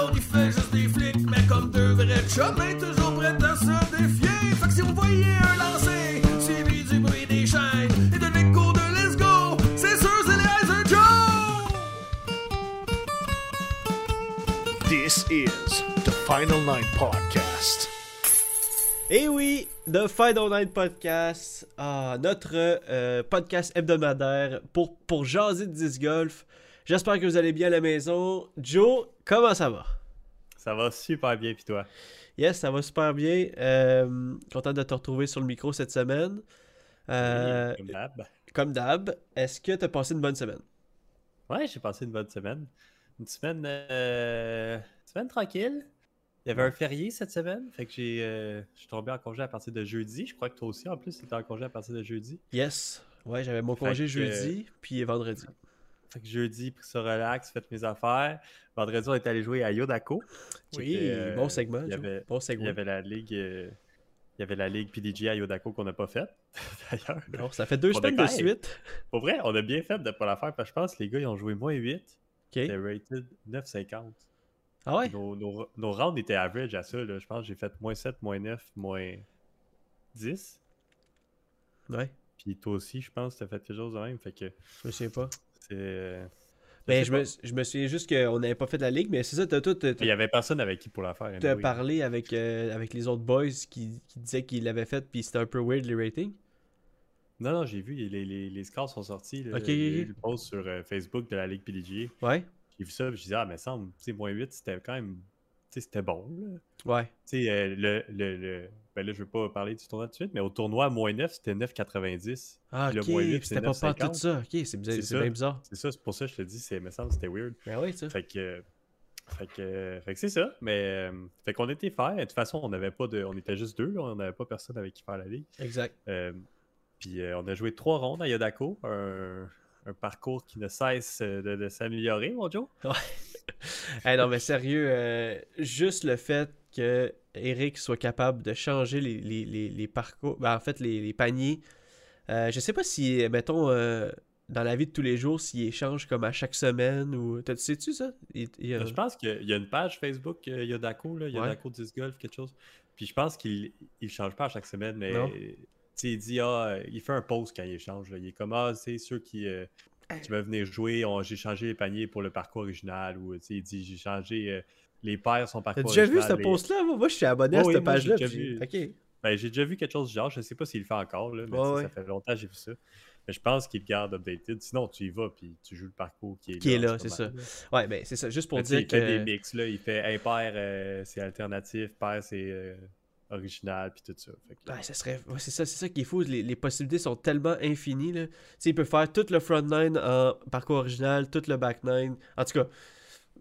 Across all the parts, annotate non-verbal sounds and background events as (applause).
L'autre il fait juste des flics. Mais comme deux vrais chums, toujours prêts à se défier. Fait que si vous voyez un lancer, suivi du bruit des chaînes et de l'écho de Let's Go, c'est sûr c'est les Heiser Joe! This is the Final Nine Podcast. Et oui, The Final Night Podcast, ah, notre euh, podcast hebdomadaire pour, pour jaser de disc golf. J'espère que vous allez bien à la maison. Joe, comment ça va? Ça va super bien, pis toi? Yes, ça va super bien. Euh, content de te retrouver sur le micro cette semaine. Euh, Comme d'hab. comme d'hab, est-ce que tu as passé une bonne semaine? Ouais, j'ai passé une bonne semaine. Une semaine, euh, semaine tranquille. Il y avait un férié cette semaine, fait que j'ai, euh, je suis tombé en congé à partir de jeudi. Je crois que toi aussi, en plus, tu étais en congé à partir de jeudi. Yes. Ouais, j'avais mon Fait congé que- jeudi, puis vendredi. Fait que jeudi, pris ça relax, fait mes affaires. Vendredi, on est allé jouer à Yodako. Oui, euh, bon segment. il y avait- bon Il segment. y avait la ligue, euh, il y avait la ligue PDG à Yodako qu'on n'a pas faite, (laughs) d'ailleurs. Ça fait deux semaines de suite. Pour vrai, on a bien fait de ne pas la faire, parce que je pense que les gars, ils ont joué moins 8. Ok. C'était rated 9,50. Ah ouais? Nos, nos, nos rounds étaient average à ça. Là. Je pense que j'ai fait moins 7, moins 9, moins 10. Ouais, Puis toi aussi, je pense que tu as fait quelque chose de même. Fait que je souviens pas. C'est. euh, Ben, je me, je me souviens juste qu'on n'avait pas fait la ligue, mais c'est ça, t'as tout. Il y avait personne avec qui pour la faire. T'as anyway. parlé avec, euh, avec les autres boys qui, qui disaient qu'ils l'avaient fait, puis c'était un peu weird les ratings. Non, non, j'ai vu, les, les, les scores sont sortis. Là, Ok, ok, Il y a eu ok. le post sur euh, Facebook de la Ligue PDG. Ouais? J'ai vu ça, puis je disais, ah, mais ça, me semble, moins 8, c'était quand même. C'était bon. Là. Ouais. Tu sais, euh, le, le, le- Ben là, je veux pas parler du tournoi tout de suite, mais au tournoi, moins 9, c'était 9,90. Ah, ok, c'était pas pas 9,50. tout ça. Ok, c'est bizarre, C'est bien bizarre. C'est ça, c'est pour ça que je te dis, c'est, me semble c'était weird. Ben oui, ça. Fait que. Fait que, fait que c'est ça, mais euh, fait qu'on était faire. De toute façon, on n'avait pas de, on était juste deux, là, on n'avait pas personne avec qui faire la ligue. Exact. Euh, puis euh, on a joué trois rondes à Yodako, un, un parcours qui ne cesse euh, de, de s'améliorer, mon Joe. (laughs) Hey, non, mais sérieux, euh, juste le fait que Eric soit capable de changer les, les, les, les parcours, ben, en fait, les, les paniers. Euh, je sais pas si, mettons, euh, dans la vie de tous les jours, s'il échange comme à chaque semaine ou. T'as- Sais-tu ça? Il- il- Je pense qu'il y a une page Facebook euh, Yodako, là, Yodako Golf, quelque chose. Puis je pense qu'il ne change pas à chaque semaine, mais Non. tu il dit ah, il fait un post quand il échange. là. Il est comme ah, c'est ceux qui, euh, qui veulent venir jouer, j'ai changé les paniers pour le parcours original. Ou tu il dit j'ai changé euh, les paires son T'as parcours déjà vu ce les- post-là? Moi, je suis abonné à oui, cette j'ai page-là. puis- vu. Ben, j'ai déjà vu quelque chose du genre, je sais pas s'il le fait encore, là, mais tu ouais. ça fait longtemps que j'ai vu ça. Mais je pense qu'il le garde updated. Sinon, tu y vas puis tu joues le parcours qui est Qui est là. là, c'est là. Ouais, ben c'est ça. Juste pour Mais tu sais, dire il fait des que. mix, là. Il fait impair, euh, c'est alternatif, pair, c'est euh, original, puis tout ça. Fait que- Ouais, ça serait... ouais, c'est ça, c'est ça qui est fou. Les, les possibilités sont tellement infinies. Là. Il peut faire tout le front nine en parcours original, tout le back nine. En tout cas,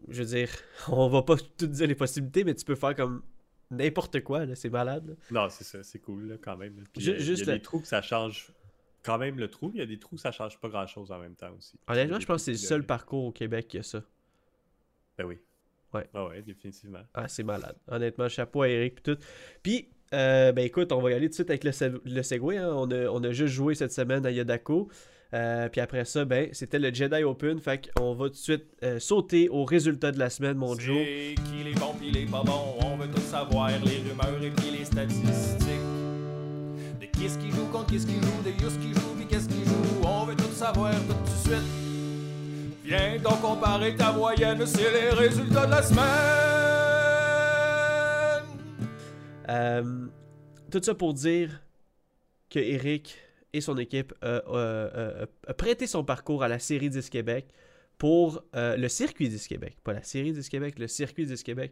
je veux dire, (laughs) on va pas tout dire les possibilités, mais tu peux faire comme n'importe quoi. là, C'est malade. là. Non, c'est ça, c'est cool, là, quand même. euh, il juste y a des trous que ça change quand même le trou. Il y a des trous que ça change pas grand-chose en même temps aussi. Honnêtement, je pense que c'est le seul parcours au Québec qui a ça. Ben oui. Ouais. Ah ouais, définitivement. Ah, c'est malade. Honnêtement, chapeau à Eric puis tout. Puis, euh, ben écoute, on va y aller tout de suite avec le, se- le Segway. hein. On, a, on a juste joué cette semaine à Yodako. Euh, puis après ça, ben, c'était le Jedi Open. Fait qu'on va tout de suite euh, sauter aux résultats de la semaine, mon Joe. Qui les bons pis les pas bons, on veut tout savoir, les rumeurs et puis les statistiques. De qui ce qui joue contre qui ce qui joue, de Yus qui joue pis qu'est-ce qui joue? On veut tout savoir tout de suite. Viens donc comparer ta moyenne, c'est les résultats de la semaine. Euh, tout ça pour dire que Eric et son équipe euh, euh, euh, a prêté son parcours à la série 10 Québec pour le circuit 10 Québec. Pas la série 10 Québec, le circuit 10 Québec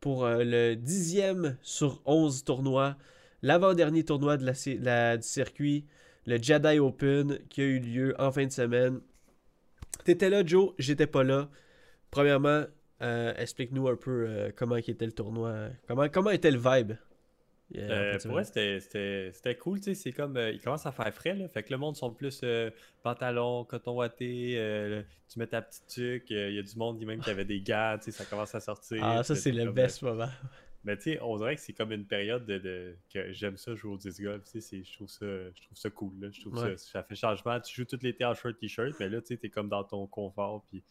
pour le dixième sur 11 tournois, l'avant-dernier tournoi de la- du circuit, le Jedi Open qui a eu lieu en fin de semaine. T'étais là, Joe, j'étais pas là. Premièrement, euh, explique-nous un peu euh, comment était le tournoi, comment, comment était le vibe? euh, Euh, pour semaine. c'était- cool, tu sais, c'est comme, il commence à faire frais, là, fait que le monde sont plus pantalon, coton watté, tu mets ta petite tuque, il y a du monde qui même qui avait des gars, tu sais, ça commence à sortir. Ah, ça, c'est le best moment. Mais tu sais, on dirait que c'est comme une période de, de- que j'aime ça jouer au disc golf, je trouve ça, je trouve ça cool, là, je trouve Ouais. ça, ça fait changement, tu joues tout l'été en short t-shirt, mais là, tu sais, t'es comme dans ton confort, puis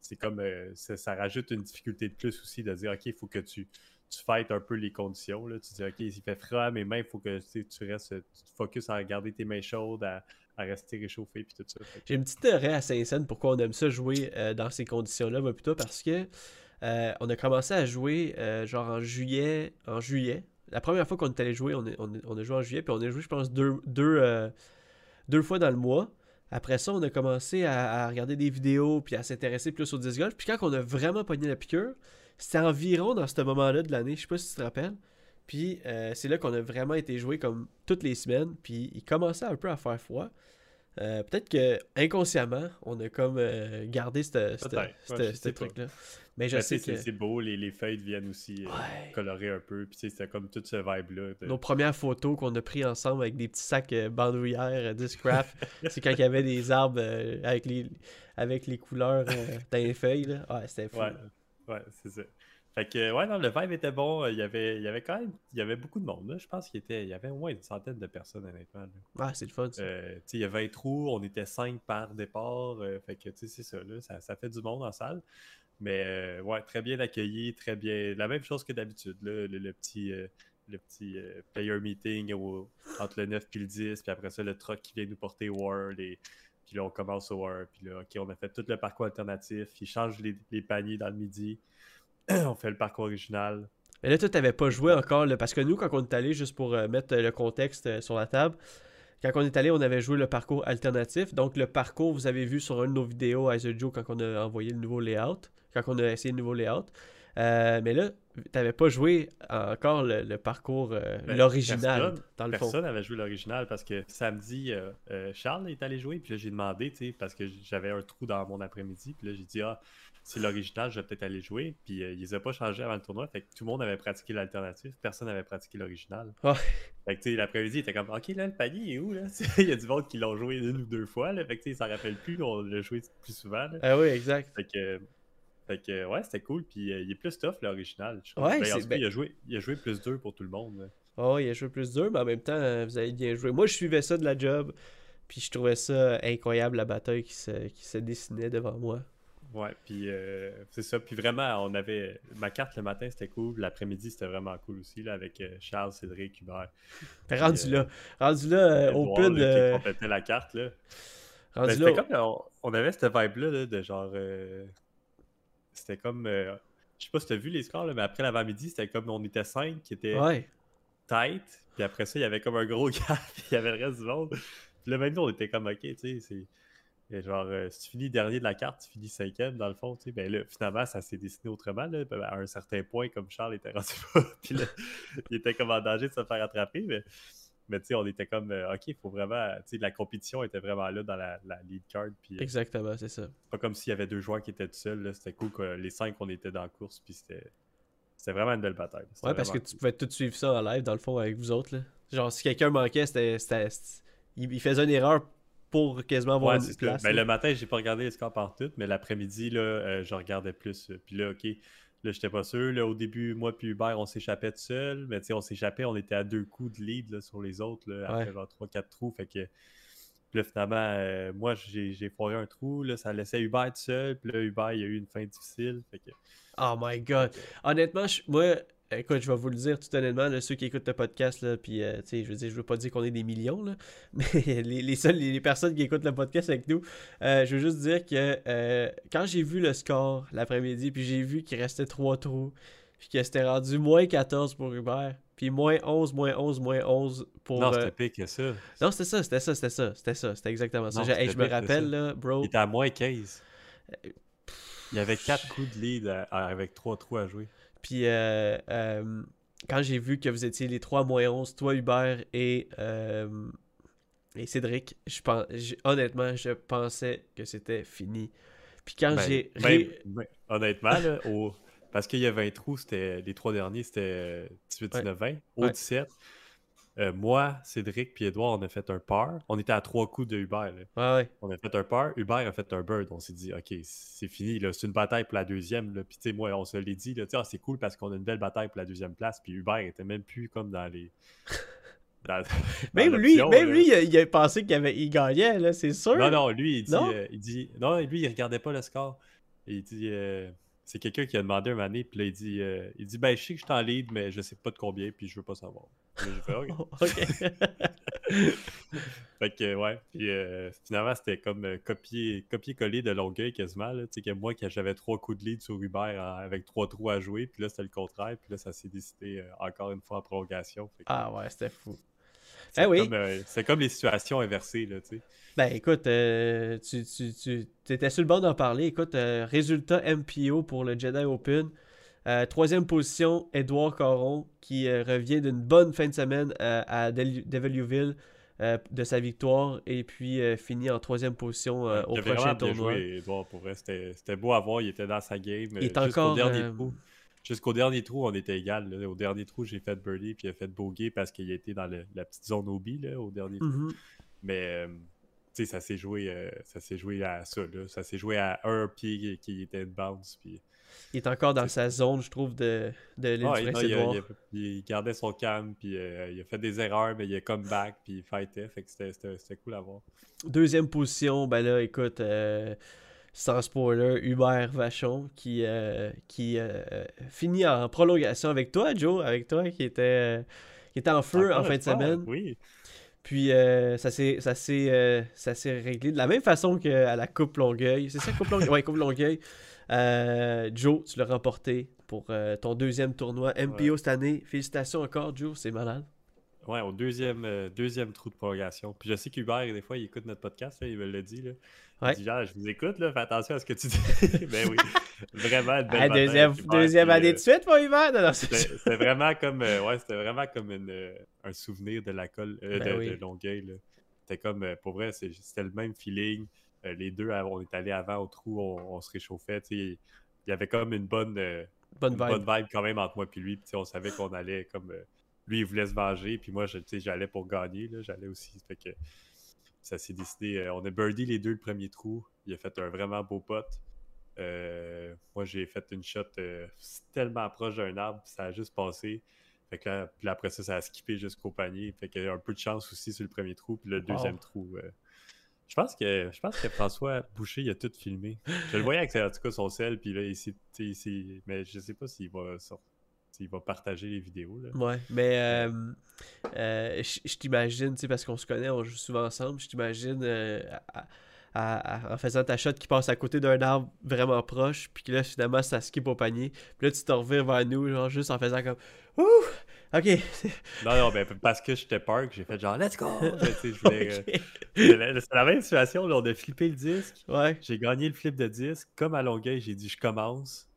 c'est comme, euh, ça, ça rajoute une difficulté de plus aussi de dire, ok, il faut que tu tu fights un peu les conditions. Là. Tu dis, OK, il fait froid, mes mains, il faut que tu restes, tu te focuses à garder tes mains chaudes, à, à rester réchauffé, puis tout ça. J'ai une petite théorie à Saint-Saëns pourquoi on aime ça jouer euh, dans ces conditions-là, bah, plutôt parce que euh, on a commencé à jouer euh, genre en juillet, en juillet. La première fois qu'on est allé jouer, on, est- on, est- on a joué en juillet, puis on a joué, je pense, deux, deux, euh, deux fois dans le mois. Après ça, on a commencé à, à regarder des vidéos, puis à s'intéresser plus au disc golf. Puis quand on a vraiment pogné la piqûre, c'était environ dans ce moment-là de l'année, je sais pas si tu te rappelles. Puis c'est là qu'on a vraiment été joué comme toutes les semaines, puis il commençait un peu à faire froid. Peut-être que inconsciemment, on a comme gardé Ouais, ce truc-là. Mais je Mais sais que c'est beau, les, les feuilles deviennent aussi euh, Ouais. colorées un peu, puis tu sais, c'était comme tout ce vibe-là. nos premières photos qu'on a pris ensemble avec des petits sacs euh, bandoulières euh, Discraft, (laughs) c'est quand il y avait des arbres avec, les, avec les couleurs dans les feuilles. Là. Ouais, c'était fou. Ouais, ouais, c'est ça. Fait que, ouais, non, le vibe était bon. Il y avait, il y avait quand même, il y avait beaucoup de monde. Là. Je pense qu'il était, il y avait au moins une centaine de personnes, honnêtement. là. Ah, c'est le fun. ça. Euh, il y a 20 trous, on était 5 par départ. euh, fait que, tu sais, c'est ça, là, ça, ça fait du monde en salle. Mais, euh, ouais, très bien accueilli, très bien. La même chose que d'habitude, le, le petit, euh, le petit euh, player meeting entre le 9 et le 10, puis après ça, le truck qui vient nous porter World. Et, puis là, on commence au World. Puis là, OK, on a fait tout le parcours alternatif. Ils changent les, paniers dans le midi. (clears throat) on fait le parcours original. Mais là, toi, t'avais pas joué encore, parce que nous, quand on est allé, juste pour mettre le contexte sur la table, quand on est allé, on avait joué le parcours alternatif. Donc, le parcours, vous avez vu sur une de nos vidéos à Joe quand on a envoyé le nouveau layout, quand on a essayé le nouveau layout. Euh, mais là, t'avais pas joué encore le, le parcours, euh, Ben, l'original, personne- dans le fond. Personne n'avait joué l'original parce que samedi, euh, Charles est allé jouer. Puis là, j'ai demandé, tu sais, parce que j'avais un trou dans mon après-midi. Puis là, j'ai dit, ah, c'est l'original, je vais peut-être aller jouer. Puis ils les ont pas changé avant le tournoi. Fait que tout le monde avait pratiqué l'alternative. Personne n'avait pratiqué l'original. Ouais. Fait que, tu sais, l'après-midi, il était comme, OK, là, le panier est où, là? (laughs) Il y a du monde qui l'ont joué une ou deux fois, là. Fait que, tu sais, il s'en rappelle plus. On l'a joué plus souvent, là. Ah oui, exact. Fait que, fait que ouais, c'était cool. Puis euh, il est plus tough, l'original. Ouais, Ben, cas, ben- il, a joué, il a joué plus dur pour tout le monde. Oh, il a joué plus dur, mais en même temps, euh, vous avez bien joué. Moi, je suivais ça de la job, puis je trouvais ça incroyable, la bataille qui se, qui se dessinait devant moi. Ouais, puis euh, c'est ça. Puis vraiment, on avait. Ma carte le matin, c'était cool. L'après-midi, c'était vraiment cool aussi, là, avec euh, Charles, Cédric, Hubert. (laughs) Fait rendu euh, là, rendu là, Edouard, open, là, qui complétait la carte, là. rendu Ben, là, comme. On, on avait cette vibe-là, là, de genre. Euh, c'était comme. euh, je sais pas si t'as vu les scores, là, mais après l'avant-midi, c'était comme on était cinq qui étaient ouais. tight. Puis après ça, il y avait comme un gros (laughs) gap, puis il y avait le reste du monde. Puis là, même nous, on était comme, ok, tu sais, c'est. et Genre, euh, si tu finis dernier de la carte, tu finis cinquième, dans le fond, tu sais. Ben là, finalement, ça s'est dessiné autrement, là. Ben, à un certain point, comme Charles était rendu (laughs) pas, puis là, il était comme en danger de se faire attraper, mais. Mais tu sais, on était comme, euh, ok, il faut vraiment. Tu sais, la compétition était vraiment là dans la, la lead card. Puis euh, Exactement, c'est ça. pas comme s'il y avait deux joueurs qui étaient tout seuls. C'était cool que les cinq, on était dans la course. Puis c'était. C'était vraiment une belle bataille. Ouais, parce que tu pouvais tout suivre ça en live, dans le fond, avec vous autres, là. Genre, si quelqu'un manquait, c'était... Il, il faisait une erreur pour quasiment avoir Ouais, une place. Ben, le matin, j'ai pas regardé les scores partout, mais l'après-midi, là, euh, je regardais plus. Puis là, OK, là, j'étais pas sûr. Là, au début, moi puis Hubert, on s'échappait tout seul. Mais tu sais, on s'échappait, on était à deux coups de lead là, sur les autres, là, après Ouais. genre 3-4 trous. Fait que puis là, finalement, euh, moi, j'ai foiré un trou. Là, ça laissait Hubert tout seul. Puis là, Hubert, il a eu une fin difficile. Fait que Oh my god. Honnêtement, moi, écoute, je vais vous le dire tout honnêtement, là, ceux qui écoutent le podcast, là, puis, euh, tu sais, je veux dire, je veux pas dire qu'on est des millions, là, (laughs) mais les, les seules les personnes qui écoutent le podcast avec nous, euh, je veux juste dire que euh, quand j'ai vu le score l'après-midi, puis j'ai vu qu'il restait 3 trous, puis que c'était rendu moins 14 pour Hubert, puis moins 11, moins 11, moins 11 pour... Non, euh, c'était pire que ça. non, c'était ça, c'était ça, c'était ça, c'était ça, c'était exactement ça. Non, hey, je me rappelle, là, bro, Il était à moins 15. Il y avait 4 coups de lead à- à- avec 3 trous à jouer. Puis euh, euh, quand j'ai vu que vous étiez les trois moins 11, toi Hubert et, euh, et Cédric, je pense, honnêtement, je pensais que c'était fini. Puis quand Ben, j'ai... ben, ben, honnêtement, là, au- parce qu'il y a 20 trous, c'était les trois derniers, c'était euh, 18, Ouais. 19, 20. Au Ouais. 17, euh, moi, Cédric puis Edouard, on a fait un par. On était à trois coups de Hubert. là. Ouais, ouais. On a fait un par. Hubert a fait un bird. On s'est dit, OK, c'est fini. C'est une bataille pour la deuxième. Là. Puis, tu sais, moi, on se l'est dit. là, Ah, c'est cool parce qu'on a une belle bataille pour la deuxième place. Puis, Hubert était même plus comme dans les. dans- (laughs) dans Même lui, même là. lui il, a, il a pensé qu'il avait, il gagnait, c'est sûr. Non, non, lui, il dit, Non? euh, il dit. Non, lui, il regardait pas le score. Il dit. euh, c'est quelqu'un qui a demandé un année, puis là, il dit, euh, il dit Ben, je sais que je suis en lead, mais je sais pas de combien, puis je veux pas savoir. Puis là, j'ai fait, OK. (laughs) Fait que, ouais. Puis euh, finalement, c'était comme euh, copier- copier-coller de Longueuil quasiment. Tu sais, que moi, que j'avais trois coups de lead sur Hubert en- avec trois trous à jouer, puis là, c'était le contraire, puis là, ça s'est décidé euh, encore une fois en prolongation. Que ah ouais, c'était fou. c'est eh oui. comme, euh, c'est comme les situations inversées, là, tu sais. Ben écoute, euh, tu, tu, tu étais sur le bord d'en parler. Écoute, euh, résultat MPO pour le Jedi Open. Euh, troisième position, Edouard Caron, qui euh, revient d'une bonne fin de semaine euh, à euh, de sa victoire et puis finit en troisième position au Il prochain tournoi. joué, Edouard, pour vrai. C'était c'était beau à voir, il était dans sa game. Il est jusqu'au encore, dernier trou. Jusqu'au dernier trou, on était égal. là. Au dernier trou, j'ai fait birdie, puis il a fait bogey parce qu'il était dans le- la petite zone OB, là, au dernier trou. Mhm. Mais euh, tu sais, ça s'est joué, euh, ça s'est joué à ça. Là. Ça s'est joué à un pied qui, était une bounce. Puis... Il est encore dans sa zone, je trouve, de, de l'île Ah, il, il, gardait son calme, puis euh, il a fait des erreurs, mais il a come back, puis il fightait. Fait que c'était- cool à voir. Deuxième position, ben là, écoute, euh, sans spoiler, Hubert Vachon qui, qui finit en prolongation avec toi, Joe, avec toi, qui était, qui était en feu en fin de semaine. Oui. Puis euh, ça s'est ça s'est, euh, ça s'est réglé de la même façon qu'à la Coupe Longueuil. C'est ça, Coupe Longueuil? Ouais, Coupe Longueuil. Euh, Joe, tu l'as remporté pour ton deuxième tournoi MPO cette année. Félicitations encore, Joe, c'est malade. Ouais, au deuxième, euh, deuxième trou de prolongation. Puis je sais qu'Hubert, des fois, il écoute notre podcast, là, il me l'a dit. Là. Ouais. Il dit genre, je vous écoute, là, fais attention à ce que tu dis. (laughs) ben oui, vraiment. une belle Ah, deuxième deuxième année euh, de suite pour Hubert? Non, non, c'est- C'était vraiment comme euh, ouais, c'était vraiment comme une, un souvenir de la colle Ben de, oui. de Longueuil. C'était comme pour vrai, c'était le même feeling. Les deux, on est allés avant au trou, on, on se réchauffait. Il y avait comme une bonne, Bonne une vibe. bonne vibe quand même entre moi et lui. Puis, on savait qu'on allait comme lui, il voulait se venger, puis moi, j'allais pour gagner. là, J'allais aussi. Fait que ça s'est décidé. euh, on a birdie les deux le premier trou. Il a fait un vraiment beau putt. Euh, moi, j'ai fait une shot euh, tellement proche d'un arbre, ça a juste passé. Fait que là, puis après ça, ça a skippé jusqu'au panier. Fait qu'il y a un peu de chance aussi sur le premier trou, puis le deuxième trou. euh, je pense que je pense que François Boucher il a tout filmé. Je le voyais avec en tout cas son sel, puis là, il s'est- mais je sais pas s'il va sortir. S'il va partager les vidéos. Là. Ouais, mais euh, euh, je t'imagine, tu sais, parce qu'on se connaît, on joue souvent ensemble, je t'imagine euh, en faisant ta shot qui passe à côté d'un arbre vraiment proche, puis que là, finalement, ça skip au panier. Puis là, tu te revires vers nous, genre juste en faisant comme Ouh! Ok. (laughs) Non, non, ben, parce que j'étais que j'ai fait genre Let's go! (laughs) Je voulais, euh, Ok. C'est la, c'est la même situation, là, on a flippé le disque. Ouais. J'ai gagné le flip de disque. Comme à Longueuil, j'ai dit je commence.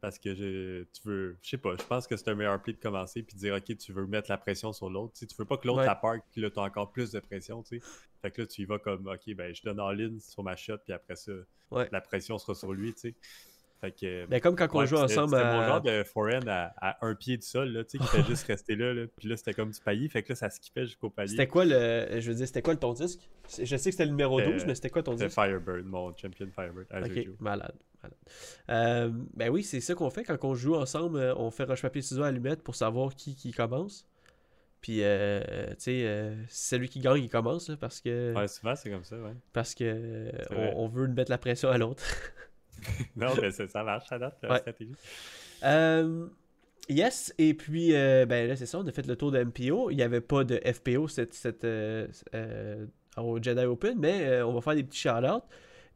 Parce que je, tu veux, je sais pas, je pense que c'est un meilleur play de commencer puis de dire ok, tu veux mettre la pression sur l'autre. Tu veux pas que l'autre Ouais. la park puis là, tu as encore plus de pression. Tu sais. Fait que là, tu y vas comme ok, ben je donne en ligne sur ma shot puis après ça, Ouais. la pression sera sur lui. Tu sais. Fait que. Ben, comme quand on joue c'était- ensemble C'était mon à. genre de forehand à, à un pied du sol, là, tu sais, qui fait (laughs) juste rester là, là. Puis là, c'était comme du paillis. Fait que là, ça skippait jusqu'au palier. C'était quoi le. Je veux dire, c'était quoi ton disque? Je sais que c'était le numéro C'était- 12, mais c'était quoi ton C'était disque? Firebird, mon champion Firebird. à Ok, malade. malade. Euh, ben oui, c'est ça qu'on fait quand on joue ensemble. euh, On fait roche papier ciseaux allumette pour savoir qui, qui commence. Puis, euh, tu sais, euh, c'est celui qui gagne, il commence, là, parce que, Ouais, souvent, c'est comme ça, ouais. parce que euh, vrai. on, on veut mettre la pression à l'autre. (laughs) (laughs) Non, mais ça, ça marche, ça date, la Ouais. stratégie. Euh, Yes, et puis, euh, ben là, c'est ça, on a fait le tour de MPO. Il n'y avait pas de FPO cette, cette, euh, au Jedi Open, mais on va faire des petits shout-outs.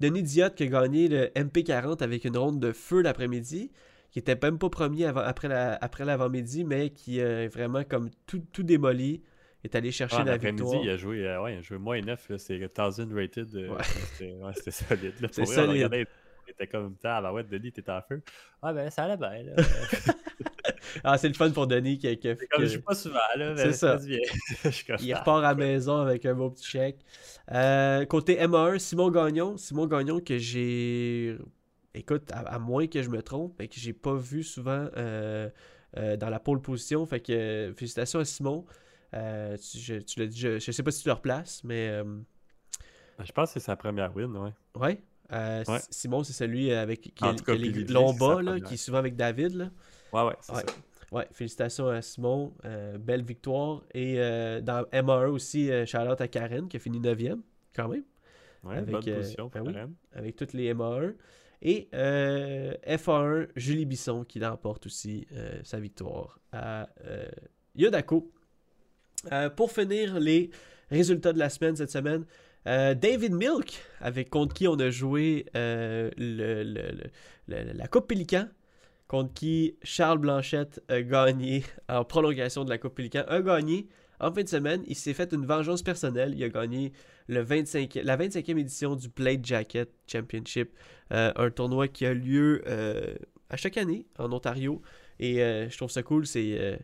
Denis Diot qui a gagné le MP40 avec une ronde de feu l'après-midi, qui était même pas premier avant- après la- après l'avant-midi, mais qui a vraiment comme tout, tout démoli, est allé chercher Ah, la L'après-midi, victoire. il a joué, euh, ouais, il a joué moins 9, là, c'est 1000 rated. euh, Ouais. (laughs) C'était ouais, solide. C'est solide. Était comme ça, ah, ouais, Denis, t'étais en feu. Ah, ben, ça allait bien, là. (laughs) Ah, c'est le fun pour Denis qui, qui- C'est comme que- je joue pas souvent, là. C'est mais ça. se bien. (laughs) Suis Il ah, repart à la maison avec un beau petit chèque. Euh, côté MA1, Simon Gagnon. Simon Gagnon que j'ai. Écoute, à, à moins que je me trompe, mais que j'ai pas vu souvent euh, euh, dans la pole position. Fait que félicitations à Simon. Tu, je, tu je, je sais pas si tu le replaces, mais euh, Je pense que c'est sa première win, ouais. ouais? Euh, Ouais. Simon, c'est celui avec qui a, cas, qui les longs bas, là, qui est souvent avec David. Là. Ouais, ouais, c'est Ouais. ça. Ouais, félicitations à Simon. euh, belle victoire. Et euh, dans MA1 aussi, shout-out à Karen qui a fini 9e, quand même, Ouais, Avec, bonne position pour ben oui. Karen. avec toutes les MA1. Et euh, FA1, Julie Bisson qui remporte aussi sa victoire à Yodako. Pour finir les résultats de la semaine cette semaine, euh, David Milk, avec contre qui on a joué euh, la Coupe Pélican, contre qui Charles Blanchette a gagné en prolongation de la Coupe Pélican, a gagné en fin de semaine. Il s'est fait une vengeance personnelle. Il a gagné le 25, la 25e édition du Plate Jacket Championship, euh, un tournoi qui a lieu à chaque année en Ontario. Et je trouve ça cool. C'est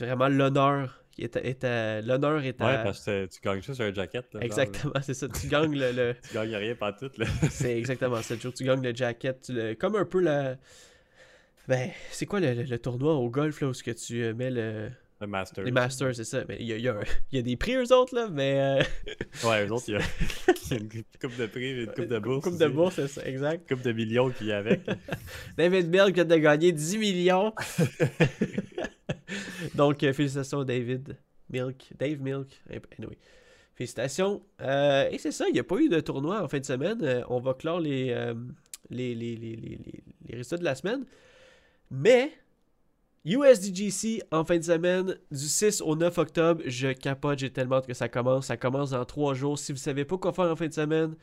vraiment l'honneur est est l'honneur est à- Ouais, parce que tu gagnes juste un jacket. là, exactement, c'est ça. Tu gagnes le- le, (laughs) Tu gagnes rien pas tout, là. (laughs) c'est exactement ça. Tu gagnes le jacket, tu le- comme un peu la. Ben, c'est quoi le, le- tournoi au golf là où ce que tu euh, mets le... Le Master. les Masters, c'est ça. Mais il y a, y a y des prix eux autres là, mais euh, (laughs) Ouais, eux autres, il y a, il y a une coupe de prix, une coupe de bourse. coupe de bourse, c'est ça, exact. Coupe de millions qui y avec. David Milk vient de gagner 10 millions. (laughs) Donc, euh, félicitations David Milk. Dave Milk. Anyway. Félicitations. Euh, et c'est ça, il n'y a pas eu de tournoi en fin de semaine. Euh, on va clore les résultats de la semaine. Mais, USDGC en fin de semaine, du 6 au 9 octobre, je capote, j'ai tellement hâte que ça commence. Ça commence dans 3 jours. Si vous ne savez pas quoi faire en fin de semaine,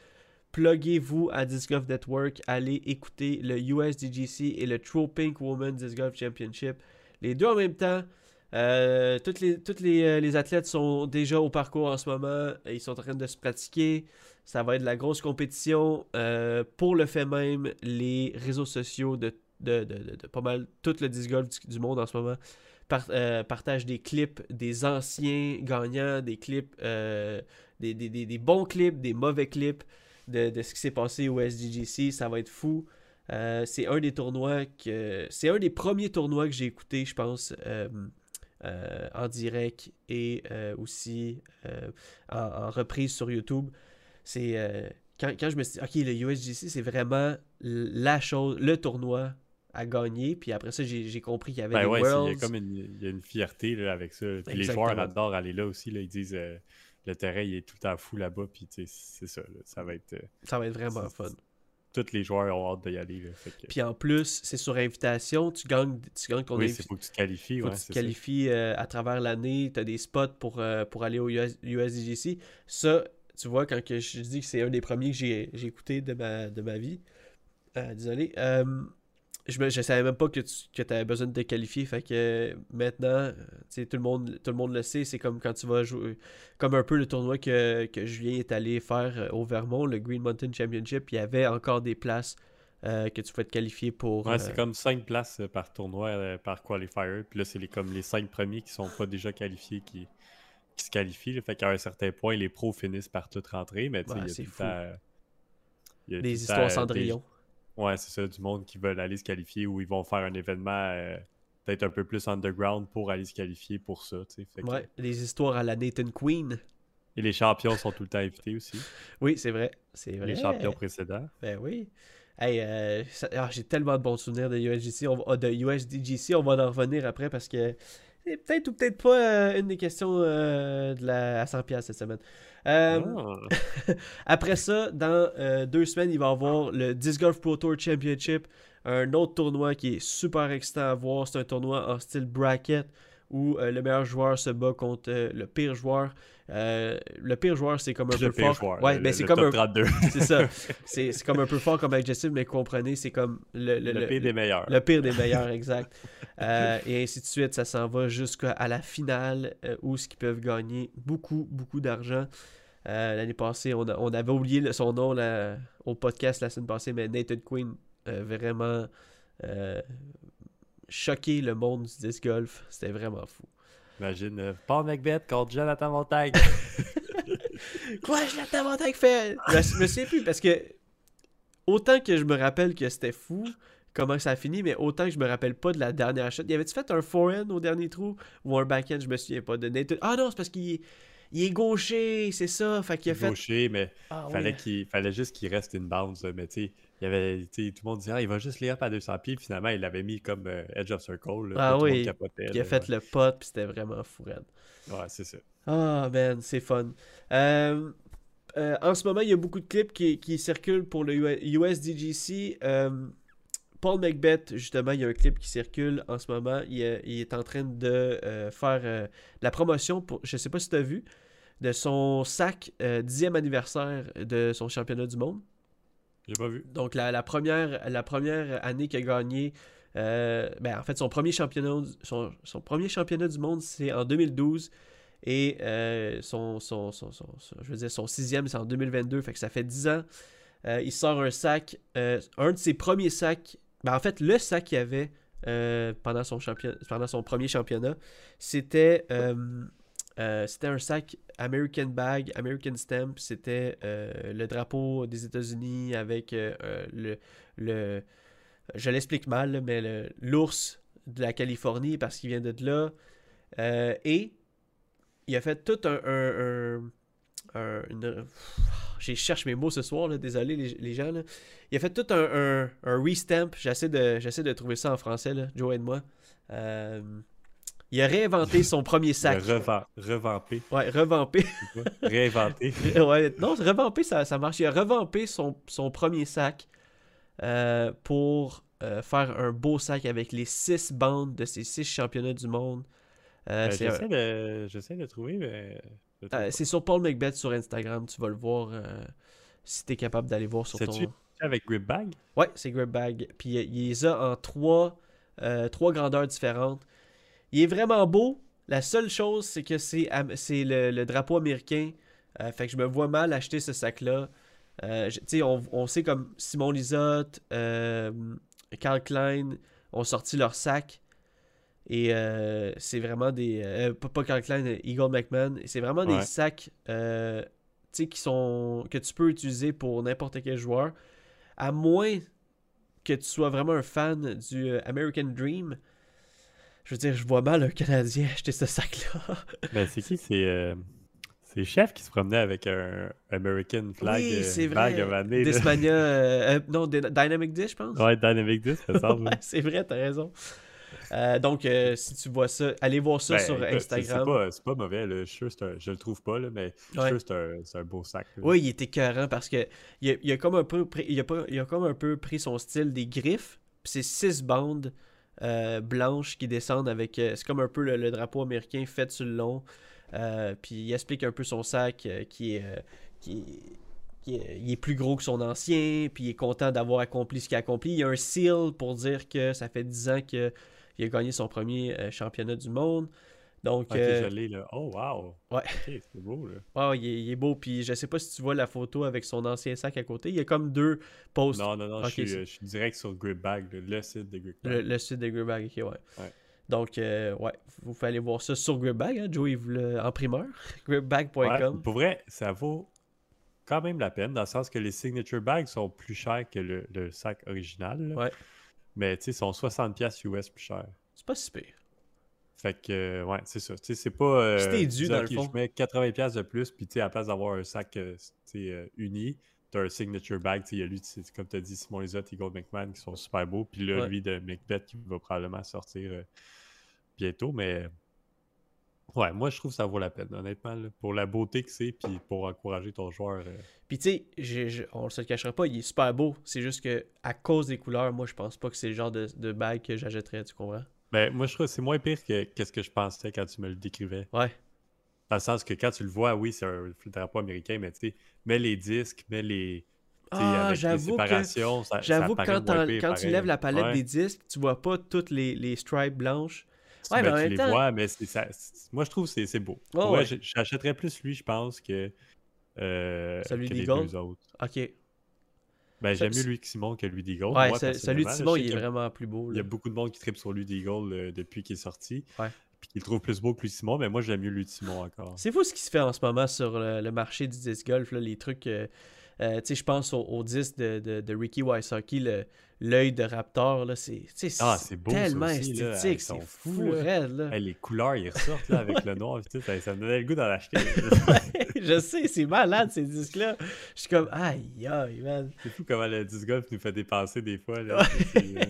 pluguez-vous à Disc Golf Network, allez écouter le USDGC et le True Pink Woman Disc Golf Championship. Les deux en même temps. Euh, toutes euh, les athlètes sont déjà au parcours en ce moment. Ils sont en train de se pratiquer. Ça va être de la grosse compétition. Euh, pour le fait même, les réseaux sociaux de, de, de- pas mal tout le disc golf du, monde en ce moment euh, partagent des clips des anciens gagnants, des clips, des, des- bons clips, des mauvais clips de ce qui s'est passé au SDGC. Ça va être fou. Euh, c'est un des tournois que. C'est un des premiers tournois que j'ai écouté, je pense, euh, euh, en direct et aussi en, en reprise sur YouTube. C'est. quand, quand je me suis dit, OK, le USGC, c'est vraiment la chose, le tournoi à gagner. Puis après ça, j'ai compris qu'il y avait Ben des ouais, il y a comme une, il y a une fierté là, avec ça. Puis les joueurs adorent aller là aussi. Là, ils disent le terrain il est tout temps fou là-bas. Puis c'est ça. là, ça va être. Ça va être vraiment fun. Tous les joueurs ont hâte d'y aller. là, fait que- Puis en plus, c'est sur invitation. Tu gagnes, tu gagnes ton oui, c'est faut que tu te qualifies. faut ouais, que tu te qualifies euh, à travers l'année. Tu as des spots pour, euh, pour aller au US, USDGC. Ça, tu vois, quand que je dis que c'est un des premiers que j'ai écouté de ma, de ma vie, euh, désolé, je, me, je savais même pas que tu avais besoin de te qualifier. Fait que maintenant, euh, tout le, monde, tout le monde le sait. C'est comme quand tu vas jouer, comme un peu le tournoi que, que Julien est allé faire euh, au Vermont, le Green Mountain Championship. Il y avait encore des places euh, que tu pouvais te qualifier pour. Ouais, euh, c'est comme 5 places par tournoi, par qualifier. Puis là, c'est les, comme les 5 premiers qui sont pas déjà qualifiés qui, qui se qualifient. là. Fait qu'à un certain point, les pros finissent par tout rentrer. Mais tu sais, Ouais, il y a c'est tout le fou. temps, il y a tout des histoires euh, Cendrillon. des- Ouais, c'est ça, du monde qui veulent aller se qualifier ou ils vont faire un événement euh, peut-être un peu plus underground pour aller se qualifier pour ça. Fait que- Ouais, les histoires à la Nathan Queen. Et les champions sont tout le temps invités aussi. Oui, c'est vrai. C'est vrai. Les champions précédents. Ben oui. Hey, euh, ah, j'ai tellement de bons souvenirs de USGC, on ah, de USDGC, on va en revenir après parce que c'est peut-être ou peut-être pas euh, une des questions euh, de la, à 100$ cette semaine. Euh, Ah. (laughs) Après ça, dans deux semaines, il va y avoir le Disc Golf Pro Tour Championship, Un autre tournoi qui est super excitant à voir, c'est un tournoi en style bracket où le meilleur joueur se bat contre le pire joueur. Euh, le pire joueur, c'est comme un Le peu pire fort. joueur, ouais, le- mais c'est comme top un, 32. (laughs) c'est ça. (laughs) C'est comme un peu fort comme adjectif, mais comprenez, c'est comme le, le, le, pire des meilleurs. le pire des meilleurs, (laughs) exact. Euh, et ainsi de suite, ça s'en va jusqu'à la finale euh, où ce qu'ils peuvent gagner beaucoup, beaucoup d'argent. L'année passée, on, a- on avait oublié son nom là, au podcast la semaine passée, mais Nathan Quinn vraiment choqué le monde du disc golf. C'était vraiment fou. Imagine euh, Paul Macbeth contre Jonathan Montagne. (laughs) Quoi, tant que fait? Je me souviens plus parce que autant que je me rappelle que c'était fou comment ça a fini, mais autant que je me rappelle pas de la dernière shot. Y avait-tu fait un forehand au dernier trou ou un backhand, je me souviens pas de Nathan. Ah non, c'est parce qu'il est, il est gaucher, c'est ça. Fait qu'il a fait. Gaucher, mais Ah, fallait, oui. qu'il fallait juste qu'il reste une bounce. Mais tu sais, il y avait, tout le monde disait, ah, il va juste up à 200 pieds. Puis finalement, il l'avait mis comme euh, Edge of Circle. là, Ah oui, capotait, Il a là, fait le pot, puis c'était vraiment fou raide. Ouais, c'est ça. Ah, man, c'est fun. Euh, euh, en ce moment, il y a beaucoup de clips qui, qui circulent pour le USDGC. Paul Macbeth, justement, il y a un clip qui circule en ce moment. Il, est- il est en train de faire la promotion, pour, je sais pas si tu as vu, de son sac euh, 10e anniversaire de son championnat du monde. J'ai pas vu. Donc, la, première, la première année qu'il a gagné, euh, ben, en fait, son premier championnat, son, son premier championnat du monde, c'est en 2012. Et euh, son, son, son, je veux dire, son sixième, c'est en 2022. Fait que ça fait 10 ans. Euh, il sort un sac, un de ses premiers sacs. Ben, en fait, le sac qu'il avait pendant, son champion, pendant son premier championnat, c'était euh, c'était un sac American Bag, American Stamp. C'était euh, le drapeau des États-Unis avec euh, le, le. Je l'explique mal, mais l'ours de la Californie parce qu'il vient de là. Et il a fait tout un. un, je cherche mes mots ce soir, désolé les, les gens. Il a fait tout un, un, restamp. J'essaie de, de trouver ça en français, là, Joe et moi. Il a réinventé son premier sac. Revan- revampé. Ouais, revampé. c'est quoi? Réinventé. (laughs) ouais, non, revampé, ça, ça marche. Il a revampé son, son premier sac euh, pour euh, faire un beau sac avec les six bandes de ses six championnats du monde. Euh, J'essaie de, de trouver, mais. c'est sur Paul Macbeth sur Instagram, tu vas le voir si tu es capable d'aller voir sur ton. avec Grip Bag? Ouais, c'est Grip Bag. Puis il les a en trois, trois grandeurs différentes. Il est vraiment beau. La seule chose, c'est que c'est le, le drapeau américain. Euh, fait que je me vois mal acheter ce sac-là. Euh, on, on sait comme Simon Lisotte, euh, Carl Klein ont sorti leur sac. Et euh, c'est vraiment des. pas, Carl Klein, Eagle McMahon. C'est vraiment des sacs qui sont que tu peux utiliser pour n'importe quel joueur. À moins que tu sois vraiment un fan du American Dream. Je veux dire, je vois mal un Canadien (laughs) acheter ce sac-là. Ben, c'est qui? C'est euh, c'est Chef qui se promenait avec un American flag oui, euh, c'est vrai. (laughs) euh, non, Dy- Dynamic Dish, je pense. Ouais, Dynamic Disc, ça semble. (laughs) Ouais, c'est vrai, t'as raison. Euh, donc, euh, si tu vois ça, allez voir ça Ben, sur écoute, c'est- Instagram. pas, c'est pas mauvais, là. Je suis sûr, c'est un- je le trouve pas, là, mais je suis Ouais. sûr c'est un, beau sac. là. Oui, il était écœurant parce que il a, il a comme un peu pris, il a pas, il a comme un peu pris son style des griffes. Puis c'est six bandes euh, blanches qui descendent avec. euh, c'est comme un peu le, drapeau américain fait sur le long. Euh, puis il explique un peu son sac qui est. qui est- est- plus gros que son ancien, puis il est content d'avoir accompli ce qu'il a accompli. Il y a un seal pour dire que ça fait 10 ans qu'il a gagné son premier championnat du monde. Donc, Ok, euh, je l'ai, là. Oh, wow! Ouais. C'est beau, là. Ouais, il, est, il est beau. Puis je sais pas si tu vois la photo avec son ancien sac à côté. Il y a comme deux posts. Non, non, non, je, suis, euh, je suis direct sur Grip Bag, le site de Grip Bag. Le, le site de Gripbag, ok, ouais. Ouais. Donc, euh, ouais, vous pouvez aller voir ça sur Gripbag. Hein, Joey vous l'a en primeur. (laughs) Gripbag.com. Ouais, pour vrai, ça vaut quand même la peine, dans le sens que les signature bags sont plus chers que le, le sac original. là. Ouais. Mais tu sais, ils sont 60$ US plus chers. C'est pas si pire. Fait que, euh, ouais, c'est ça. Tu sais, c'est pas. euh, C'était dû, dans le fond. Je mets 80$ de plus, puis tu sais, à la place d'avoir un sac euh, euh, uni, t'as un signature bag. Tu sais, il y a lui, comme tu as dit, Simon Lisotte et Gold McMahon qui sont super beaux. Puis là, Ouais. lui de Macbeth qui va probablement sortir euh, bientôt. Mais Ouais, moi, je trouve que ça vaut la peine, honnêtement. là, pour la beauté que c'est, puis pour encourager ton joueur. Puis tu sais, on se le cachera pas, il est super beau. C'est juste que à cause des couleurs, moi je pense pas que c'est le genre de, de bague que j'achèterais, tu comprends? Ben, moi, je trouve que c'est moins pire que qu'est-ce que je pensais quand tu me le décrivais. Ouais. Dans le sens que quand tu le vois, oui, c'est un drapeau américain, mais tu sais, mets les disques, mets les. Ah, les j'avoue que- ça quand, pire, tu lèves la palette Ouais. des disques, tu vois pas toutes les, les stripes blanches. Ouais, ben, mais en tu même les temps- vois, mais c'est ça. c'est- Moi, je trouve que c'est c'est beau. Ouais, Ouais, J'achèterais plus lui, je pense, que, euh, Celui que les d'Eagle? deux autres. Ok. Ben, j'aime mieux lui Simon que lui d'Eagle. Ouais, moi, celui de Simon, il est qu'il vraiment plus beau. Il y a beaucoup de monde qui tripe sur lui d'Eagle euh, depuis qu'il est sorti. Ouais. Puis qui le trouve plus beau que Simon, mais moi, j'aime mieux Simon encore. C'est fou ce qui se fait en ce moment sur le, le marché du disc golf, là, les trucs. euh, euh, tu sais, je pense au, au disque de, de, de Ricky Wysocki, l'œil de Raptor, là, c'est Ah, c'est beau, tellement aussi, esthétique, c'est fou, là. raide, là. Hey, les couleurs, ils ressortent là, avec le (laughs) noir. ça, ça me donnait le goût d'en acheter. (laughs) je sais, c'est malade ces disques-là. Je suis comme, aïe, aïe, man. C'est fou comment le disc golf nous fait dépenser des fois. là. Euh,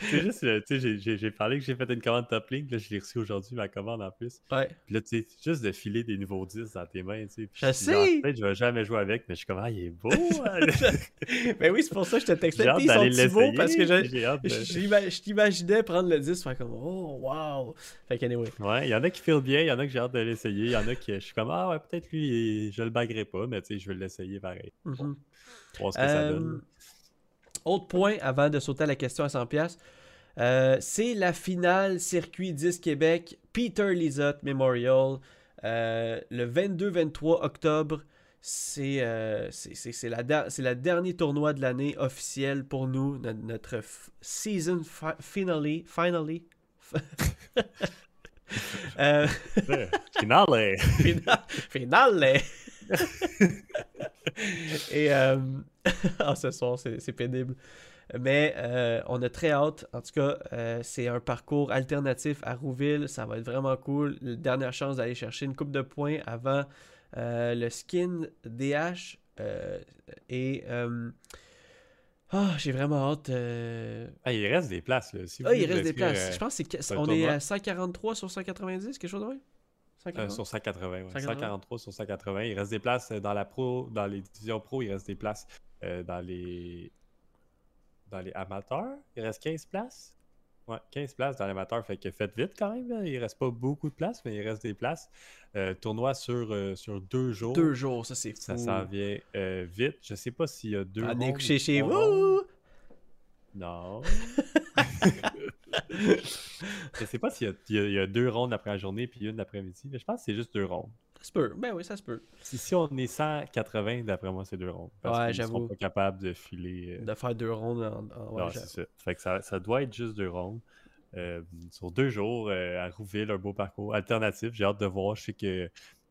c'est juste, euh, tu sais, j'ai- parlé que j'ai fait une commande top link. Là, je l'ai reçu aujourd'hui, ma commande en plus. Ouais. Puis là, tu sais, juste de filer des nouveaux disques dans tes mains, tu sais. Puis Je sais. que je vais jamais jouer avec, mais je suis comme, ah, il est beau. (laughs) hein. ben oui, c'est pour ça que je te textais. J'ai hâte Ils sont d'aller petits beaux parce que je, je t'imaginais prendre le disque, faire comme, oh, wow. Fait. Ouais, il y en a qui filent bien, il y en a que j'ai hâte de l'essayer, il y en a qui je suis comme ah ouais, peut-être lui je le baguerai pas, mais tu sais, je vais l'essayer pareil. Mhm. Voir ce que ça Euh, donne. Autre point avant de sauter à la question à 100$. euh, c'est la finale circuit 10 Québec Peter Lizotte Memorial euh, le 22-23 octobre. C'est euh, la, la dernier tournoi de l'année officiel pour nous, no- notre, season fi- finale. finally. (laughs) Euh, (laughs) Finale! Fina- Finale! (laughs) Et euh, (laughs) ah, ce soir, c'est pénible. Mais euh, on a très hâte. En tout cas, euh, c'est un parcours alternatif à Rouville. Ça va être vraiment cool. Dernière chance d'aller chercher une coupe de points avant euh, le skin DH. et ah, j'ai vraiment hâte. euh, Ah, il reste des places là. Si vous Ah, il reste des places. euh, Je pense que le on est à 143 sur 190, quelque chose de même? euh, 180? sur 180, ouais. 180. 143 sur 180. Il reste des places dans la pro, dans les divisions pro, il reste des places euh, dans les dans les amateurs. Il reste 15 places. Ouais, 15 places dans l'amateur, fait que faites vite quand même. là. Il reste pas beaucoup de places, mais il reste des places. Euh, tournoi sur, euh, sur deux jours. Deux jours, ça c'est fou. Ça s'en vient euh, vite. Je sais pas s'il y a deux. Ou chez vous! Non. (laughs) (laughs) je sais pas s'il y a, y y deux rondes après la journée puis une l'après-midi. mais Je pense que c'est juste deux rondes. Ça se peut. Ben oui, ça se peut. Si, si on est 180, d'après moi, c'est deux rondes. Parce Ouais, qu'ils seront pas capables de filer. euh, De faire deux rondes en. en- ouais, non, j'a- c'est ça. Fait que ça, ça doit être juste deux rondes. Euh, sur deux jours euh, à Rouville, un beau parcours alternatif. J'ai hâte de voir. Je sais que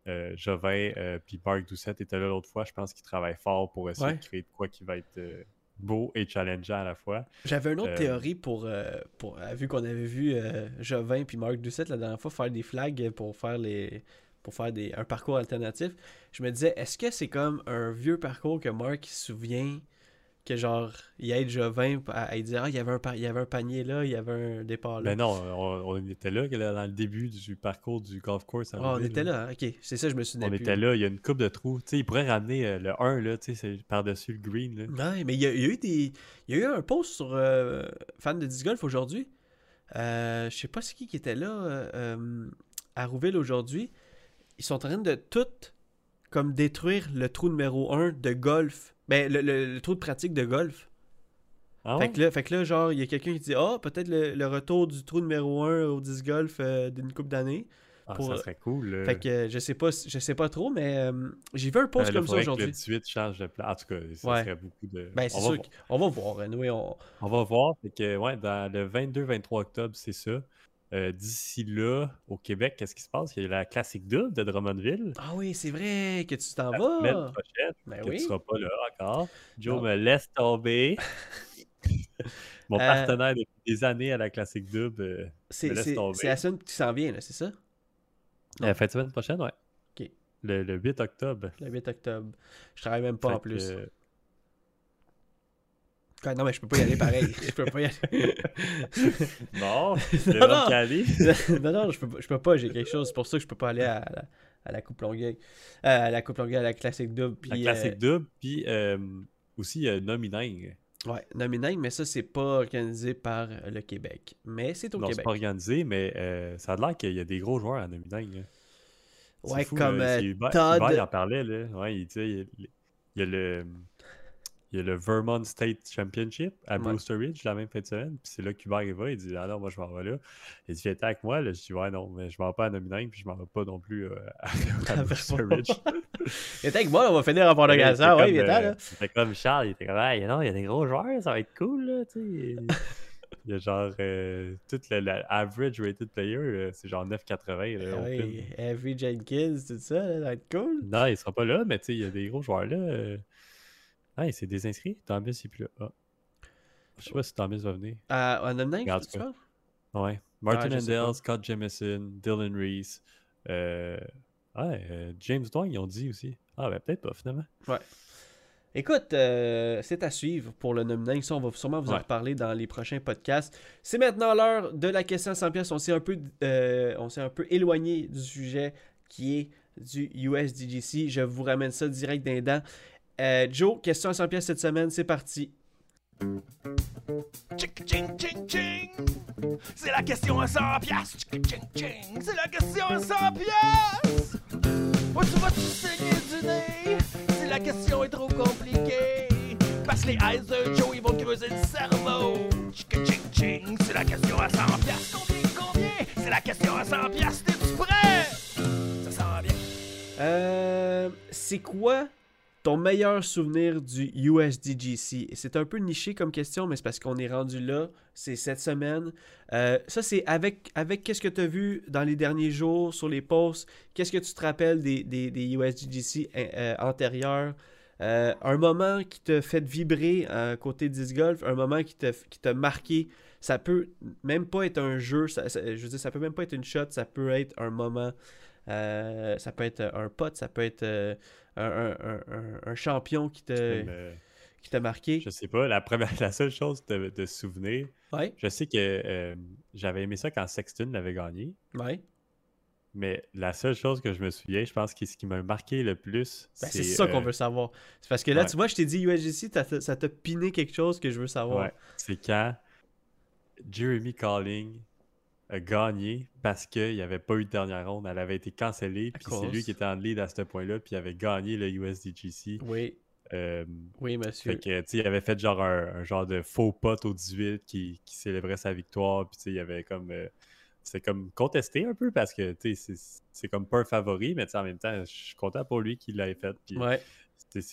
euh, Jovin euh, puis Marc Doucette étaient là l'autre fois. Je pense qu'ils travaillent fort pour essayer Ouais. de créer de quoi qui va être euh, beau et challengeant à la fois. J'avais une autre Euh, théorie pour. euh, pour euh, vu qu'on avait vu euh, Jovin puis Marc Doucette la dernière fois faire des flags pour faire les. Pour faire des, un parcours alternatif, je me disais, est-ce que c'est comme un vieux parcours que Marc se souvient que genre, il aide Jovin à, à lui dire, ah, il y, avait un, il y avait un panier là, il y avait un départ là. Mais non, on, on était là, dans le début du parcours du golf course. à Ah, on était là, ok, c'est ça, je me souviens On plus. était là, il y a une coupe de trous. Tu sais, il pourrait ramener euh, le 1 là, tu sais, par-dessus le green. Là. Ouais, mais il y, a, il y a eu des. Il y a eu un post sur euh, fan de disc golf aujourd'hui. Euh, je sais pas c'est qui qui était là euh, à Rouville aujourd'hui. Ils sont en train de tout comme détruire le trou numéro 1 de golf. Ben, le, le- le trou de pratique de golf. Ah Fait, que là, fait que là, genre, il y a quelqu'un qui dit Ah, peut-être le, le retour du trou numéro 1 au disc golf euh, d'une coupe d'années. Ah, pour- ça serait cool. Fait que euh, je sais pas je sais pas trop, mais euh, j'ai vu un post là, comme ça aujourd'hui. Le 18 change de place. En tout cas, ça Ouais. serait beaucoup de. Ben, c'est on, va sûr qu'on va voir. anyway, on... on va voir. Fait que, ouais, dans le 22-23 octobre, c'est ça. Euh, D'ici là, au Québec, qu'est-ce qui se passe? Il y a la classique double de Drummondville. Ah oui, c'est vrai que tu t'en La semaine vas. prochaine, Ben que oui. tu seras pas là encore. Joe Non. me laisse tomber. (laughs) Mon Euh, partenaire depuis des années à la classique double. euh, C'est me laisse tomber. c'est la semaine qui s'en vient, c'est ça? la fin de semaine prochaine, ouais. Le, le 8 octobre. Le 8 octobre. Je travaille même pas Fait en plus. que, Non, mais je peux pas y aller pareil. (laughs) Je peux pas y aller. (laughs) Non, (laughs) Non, non. Non, non, je peux, je peux pas. J'ai quelque chose. C'est pour ça que je peux pas aller à la, à la Coupe Longueuil. Euh, à la Coupe Longueuil, à la Classique Double. La Puis, classique double, puis euh, aussi euh, Nomining. euh, ouais, Nominang, mais ça, c'est pas organisé par euh, le Québec. Mais c'est au Non, c'est Québec. pas organisé, mais euh, ça a l'air qu'il y a des gros joueurs à Nomining. là. C'est Ouais, fou, comme euh, Todd. Hubert, il en parlait, là. Ouais, il y a le... Il y a le Vermont State Championship à Ouais. Brewster Ridge la même fin de semaine. Puis c'est là qu'Hubert il va. Il dit Ah non, moi je m'en vais là. Il dit Viens avec moi. Là, je dis Ouais, non, mais je m'en vais pas à Nomining. Puis je m'en vais pas non plus euh, à, (laughs) à Brewster Ridge. (laughs) Viens avec moi, on va finir en prolongation. Ouais, comme, viens euh, là. il était comme Charles, il était comme, ah, non, il y a des gros joueurs, ça va être cool, là, tu sais. (laughs) Il y a genre, euh, tout le, le average rated player, euh, c'est genre 9,80. là, Ah oui, Avery Jenkins, tout ça, là, ça va être cool. Non, il sera pas là, mais tu sais, il y a des gros joueurs là. euh. Ah, il s'est désinscrit? Thomas, il est plus là. Ah. Je sais pas si Thomas va venir. À Nominang, Regarde tu? Ouais. Martin Ah, Handel. Scott Jamison, Dylan Reese. Euh... Ouais, euh, James Dwayne, ils ont dit aussi. Ah, ben peut-être pas, finalement. Écoute, euh, c'est à suivre pour le Nominang. Ça, on va sûrement vous en Ouais. reparler dans les prochains podcasts. C'est maintenant l'heure de la question à 100 pièces. On s'est un peu, euh, on s'est un peu éloigné du sujet qui est du USDGC. Je vous ramène ça direct d'un dent. Euh, Joe, question à 100 pièces cette semaine. C'est parti. C'est la question à 100 piastres. Tchic, ching, ching. C'est la question à 100 piastres. Où tu vas-tu saigner du nez? Si la question est trop compliquée. Parce que les eyes de Joe, ils vont te creuser le cerveau. C'est la question à 100 piastres. Combien, combien? C'est la question à 100 piastres. T'es-tu prêt? Ça sent bien. Euh, c'est quoi ton meilleur souvenir du USDGC? C'est un peu niché comme question, mais c'est parce qu'on est rendu là. C'est cette semaine. Euh, ça, c'est avec, avec qu'est-ce que tu as vu dans les derniers jours sur les posts? Qu'est-ce que tu te rappelles des, des, USDGC euh, euh, antérieurs? Un moment qui t'a fait vibrer côté disc golf, un moment qui t'a qui marqué. Ça peut même pas être un jeu, je veux dire, ça peut même pas être une shot, ça peut être un moment ça peut être un pote, ça peut être un, champion qui t'a Comme, qui t'a marqué. je sais pas, la, première, (laughs) la seule chose de, de souvenir, Ouais, je sais que euh, j'avais aimé ça quand Sexton l'avait gagné. ouais. Mais la seule chose que je me souviens, je pense que ce qui m'a marqué le plus, Ben, c'est ça qu'on euh, veut savoir. C'est parce que là, ouais. tu vois, je t'ai dit USGC, ça t'a piné quelque chose que je veux savoir. Ouais, c'est quand Jeremy Calling a gagné parce qu'il n'y avait pas eu de dernière ronde. Elle avait été cancellée. Puis c'est lui qui était en lead à ce point-là. Puis il avait gagné le USDGC. Oui, Euh, oui, monsieur. fait que, il avait fait genre un, un genre de faux pote au 18 qui, qui célébrait sa victoire. Puis, il avait comme. euh, c'est comme contesté un peu parce que, c'est- comme pas un favori, mais en même temps, je suis content pour lui qu'il l'ait fait. Puis, Ouais,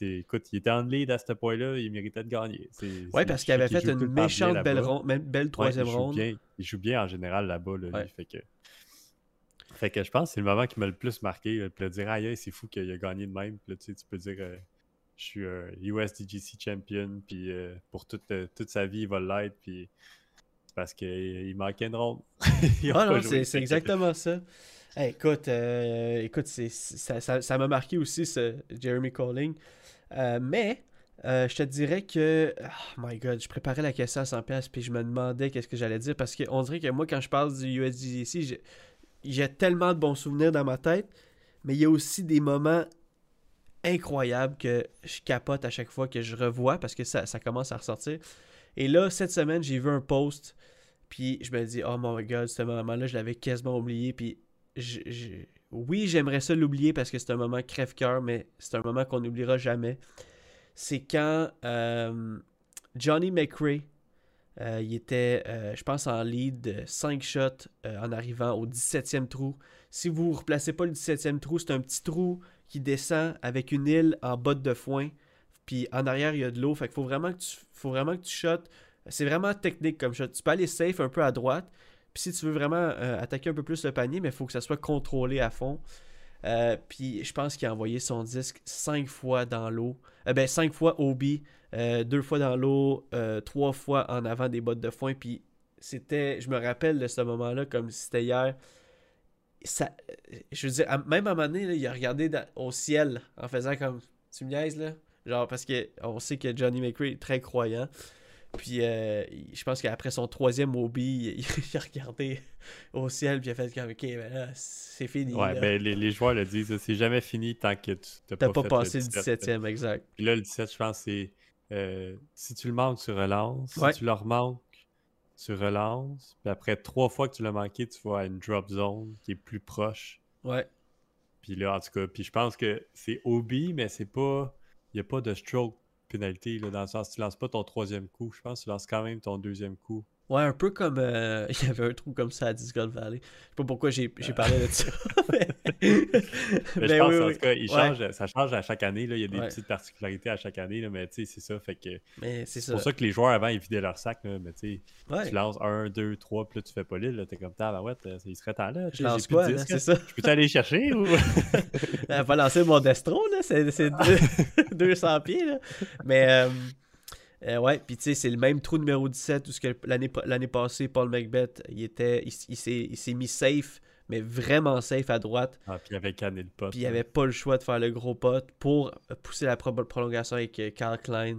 écoute, il était en lead à ce point-là, il méritait de gagner. C'est- parce qu'il avait fait une méchante belle, ronde, même belle troisième ronde. Bien, il joue bien en général là-bas, là, lui. Ouais. Fait que, fait que je pense que c'est le moment qui m'a le plus marqué. là, Puis dire, aïe, c'est fou qu'il a gagné de même. Puis là, tu, sais, tu peux dire, euh, je suis un USDGC champion. Puis euh, pour toute, euh, toute sa vie, il va l'être. Puis parce qu'il manquait une ronde. (laughs) Ah non, c'est exactement ça. Hey, écoute, euh, écoute ça ça- ça m'a marqué aussi, ce Jeremy Calling. Euh, mais, euh, je te dirais que... Oh my God, je préparais la question à 100$ puis je me demandais qu'est-ce que j'allais dire parce qu'on dirait que moi, quand je parle du USDC, j'ai- tellement de bons souvenirs dans ma tête, mais il y a aussi des moments incroyables que je capote à chaque fois que je revois parce que ça, ça commence à ressortir. Et là, cette semaine, j'ai vu un post puis je me dis, oh my god, ce moment-là, je l'avais quasiment oublié. Puis je- oui, j'aimerais ça l'oublier parce que c'est un moment crève-cœur, mais c'est un moment qu'on n'oubliera jamais. C'est quand euh, Johnny McRae, euh, il était, euh, je pense, en lead de 5 shots en arrivant au 17e trou. Si vous ne replacez pas le 17e trou, c'est un petit trou qui descend avec une île en botte de foin. Puis en arrière, il y a de l'eau. Fait qu'il faut vraiment que tu, faut c'est vraiment technique comme shot. Tu peux aller safe un peu à droite. Puis si tu veux vraiment attaquer un peu plus le panier, mais il faut que ça soit contrôlé à fond. Euh, puis je pense qu'il a envoyé son disque 5 fois dans l'eau. Euh, ben 5 fois OB, 2 fois dans l'eau, 3 fois en avant des bottes de foin. Puis c'était, je me rappelle de ce moment-là comme si c'était hier. Ça, euh, je veux dire, même à un moment donné, il a regardé au ciel en faisant comme Tu me niaises là? Genre parce que on sait que Johnny McRae est très croyant. Puis euh, je pense qu'après son troisième OB, (laughs) il, il a regardé au ciel, puis il a fait comme, ok, ben là, c'est fini. Ouais, là. ben les, les joueurs le disent, c'est jamais fini tant que tu t'as T'as pas, pas, fait passé le 17, 17e, exact. Puis là, le 17, je pense, c'est euh, si tu le manques, tu relances. Ouais. Si tu le remanques, tu relances. Puis après trois fois que tu l'as manqué, tu vas à une drop zone qui est plus proche. Ouais. Puis là, en tout cas, puis je pense que c'est OB, mais c'est pas. Il n'y a pas de stroke dans le sens tu lances pas ton troisième coup. Je pense que tu lances quand même ton deuxième coup. Ouais, un peu comme. euh, (laughs) il y avait un trou comme ça à Discord Valley. Je sais pas pourquoi j'ai j'ai parlé de ça. (laughs) mais Mais je mais pense, oui, en oui. tout cas, il Ouais. ça change à chaque année. Là. Il y a des Ouais. petites particularités à chaque année, là, mais tu sais, c'est ça. Fait que Mais c'est pour ça que les joueurs avant, ils vidaient leur sac. Là, mais tu sais, Ouais. tu lances un, deux, trois, puis là, tu fais pas l'île. T'es comme, tabarouette, euh, il serait temps là. tu Je lance quoi, c'est ça. Je peux t'aller chercher ou? (laughs) Elle va lancer mon Destro, là. C'est c'est deux- 200 pieds, là. Mais, euh, euh, ouais, puis tu sais, c'est le même trou numéro 17 où l'année pa- l'année passée, Paul Macbeth, il était, il, il s'est il s'est mis safe, mais vraiment safe à droite. ah, puis avec Canne et le pote. Puis il avait pas le choix de faire le gros pot pour euh, pousser la pro- prolongation avec Carl Klein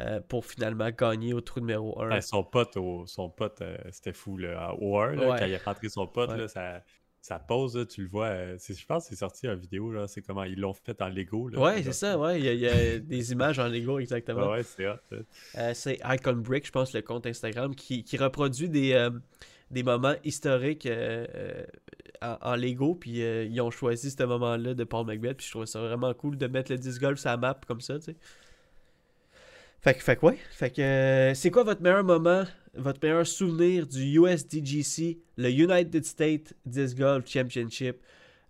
euh, pour finalement gagner au trou numéro 1. Ouais, son pote, au- son pote euh, c'était fou. Là. Au 1, là, Ouais. quand il a rentré son pote, Ouais. là, ça, ça pose, là, tu le vois. euh, je pense que c'est sorti en vidéo. là, C'est comment ils l'ont fait en Lego. Là, Ouais, c'est ça, ouais. Il y, a, il y a des images en Lego, exactement. Ouais, ouais, c'est hot. Euh, c'est Icon Brick, je pense, le compte Instagram, qui, qui reproduit des, euh, des moments historiques en, en Lego. Puis ils ont choisi ce moment-là de Paul Macbeth. Puis je trouve ça vraiment cool de mettre le disc golf sur la map comme ça, tu sais. Fait que, fait ouais. Fait que euh, c'est quoi votre meilleur moment, votre meilleur souvenir du USDGC, le United States Disc Golf Championship?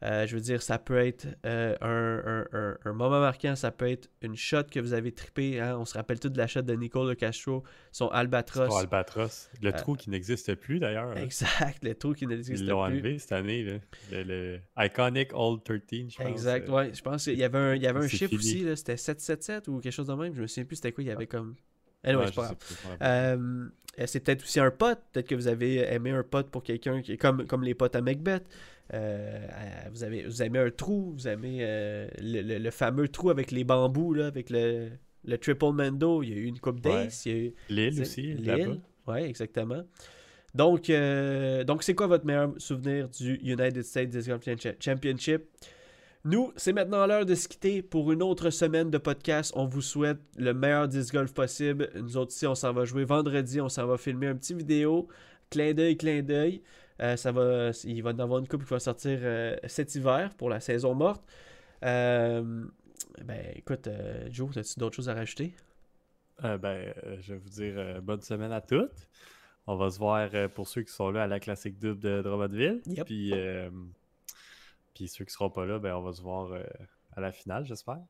Euh, je veux dire, ça peut être euh, un, un- un- un moment marquant, ça peut être une shot que vous avez trippé. hein. On se rappelle tout de la shot de Nicole Castro, son Albatros. Pour Albatros. Le Euh, trou qui n'existe plus d'ailleurs. hein. Exact, le trou qui n'existe Ils plus. l'ont enlevé cette année. Là. Le, le Iconic Old 13, je pense. Exact, ouais. Je pense qu'il y avait un, il y avait un chiffre fini. aussi, là, c'était 777 ou quelque chose de même. Je me souviens plus c'était quoi, il y avait comme. Anyway, ouais, je pas plus, c'est peut-être aussi un pote. Peut-être que vous avez aimé un pote pour quelqu'un qui est comme, comme les potes à Macbeth. Euh, vous, avez, vous aimez un trou. Vous aimez euh, le, le- le fameux trou avec les bambous, là, avec le, le triple mando. Il y a eu une coupe Ouais. d'ace. Eu L'île aussi. Lille. Oui, exactement. Donc, euh, donc c'est quoi votre meilleur souvenir du United States Disc Golf Champi- Championship? Nous, c'est maintenant l'heure de se quitter pour une autre semaine de podcast. On vous souhaite le meilleur disc golf possible. Nous autres ici, on s'en va jouer vendredi. On s'en va filmer un petit vidéo. Clin d'œil, clin d'œil. Euh, ça va, il va y en avoir une couple qui va sortir euh, cet hiver pour la saison morte. Euh, ben, écoute, Joe, as-tu d'autres choses à rajouter? Ben, je vais vous dire bonne semaine à toutes. On va se voir pour ceux qui sont là à la classique double de Drummondville. Yep. Puis, puis ceux qui seront pas là, ben, on va se voir à la finale, j'espère.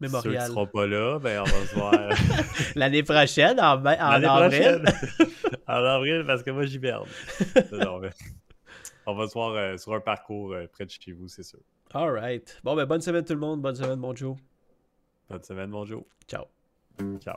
Ceux qui Mémorial. seront pas là, ben, on va se voir (laughs) L'année prochaine, en, avril. prochaine. (laughs) en avril, parce que moi, j'y mais on va se voir euh, sur un parcours euh, près de chez vous, c'est sûr. All right. Bon, ben, bonne semaine tout le monde. Bonne semaine, mon Joe. Bonne semaine, mon Joe. Ciao. Ciao.